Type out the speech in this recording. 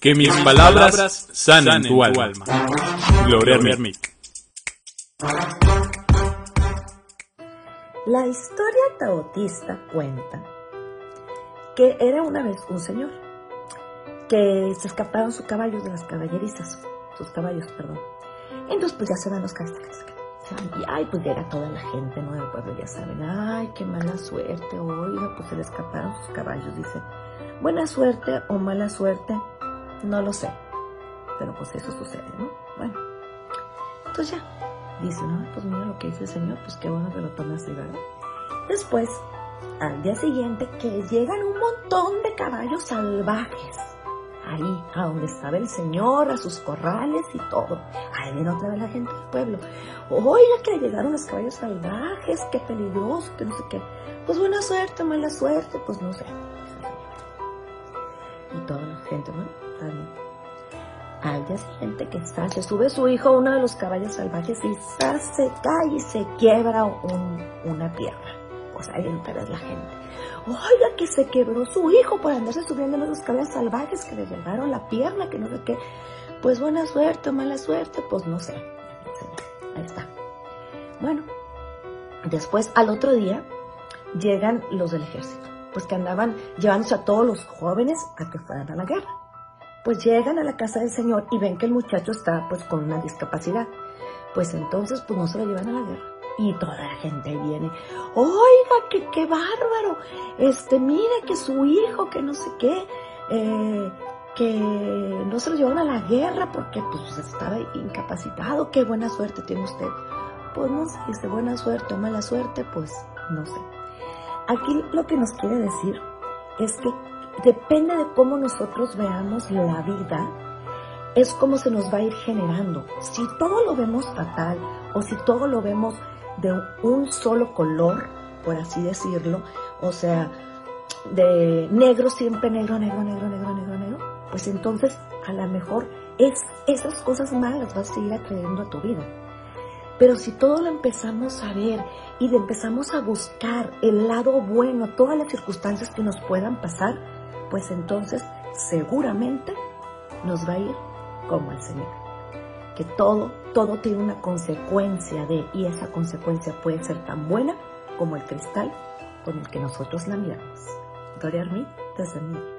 Que mis palabras sanen tu alma. Gloria Ermic. La historia taotista cuenta que era una vez un señor que se escaparon sus caballos de las caballerizas, sus caballos, perdón. Entonces pues ya se van los caballos. Y ay, pues llega toda la gente ¿no? del pueblo, ya saben, ay, qué mala suerte, oiga, pues se le escaparon sus caballos, dice. Buena suerte o mala suerte, no lo sé. Pero pues eso sucede, ¿no? Bueno. Entonces ya, dice, no, pues mira lo que dice el Señor, pues qué bueno que lo tome así, ¿verdad? Después, al día siguiente, que llegan un montón de caballos salvajes. Ahí, a donde estaba el Señor, a sus corrales y todo. Ahí viene otra vez la gente del pueblo. Oiga, que llegaron los caballos salvajes, qué peligroso, que no sé qué. Pues buena suerte, mala suerte, pues no sé. Y toda la gente, ¿no? Al día siguiente que se sube su hijo a uno de los caballos salvajes y se cae y se quiebra una pierna. Pues ahí entra la gente. Oiga, que se quebró su hijo por andarse subiendo a los caballos salvajes, que le llevaron la pierna, que no sé qué. Pues buena suerte o mala suerte, pues no sé. Ahí está. Bueno, después al otro día llegan los del ejército, pues que andaban llevándose a todos los jóvenes a que fueran a la guerra pues llegan a la casa del Señor y ven que el muchacho está pues con una discapacidad. Pues entonces pues no se lo llevan a la guerra. Y toda la gente viene, oiga, que qué bárbaro, este, mire que su hijo, que no sé qué, eh, que no se lo llevan a la guerra porque pues estaba incapacitado, qué buena suerte tiene usted. Pues no sé, dice buena suerte o mala suerte, pues no sé. Aquí lo que nos quiere decir es que depende de cómo nosotros veamos la vida, es como se nos va a ir generando. Si todo lo vemos fatal o si todo lo vemos de un solo color, por así decirlo, o sea, de negro siempre negro, negro, negro, negro, negro, negro, pues entonces a lo mejor es, esas cosas malas vas a seguir atrayendo a tu vida. Pero si todo lo empezamos a ver y empezamos a buscar el lado bueno, todas las circunstancias que nos puedan pasar, pues entonces seguramente nos va a ir como el Señor. Que todo, todo tiene una consecuencia de, y esa consecuencia puede ser tan buena como el cristal con el que nosotros la miramos. Gloria a mí desde mí.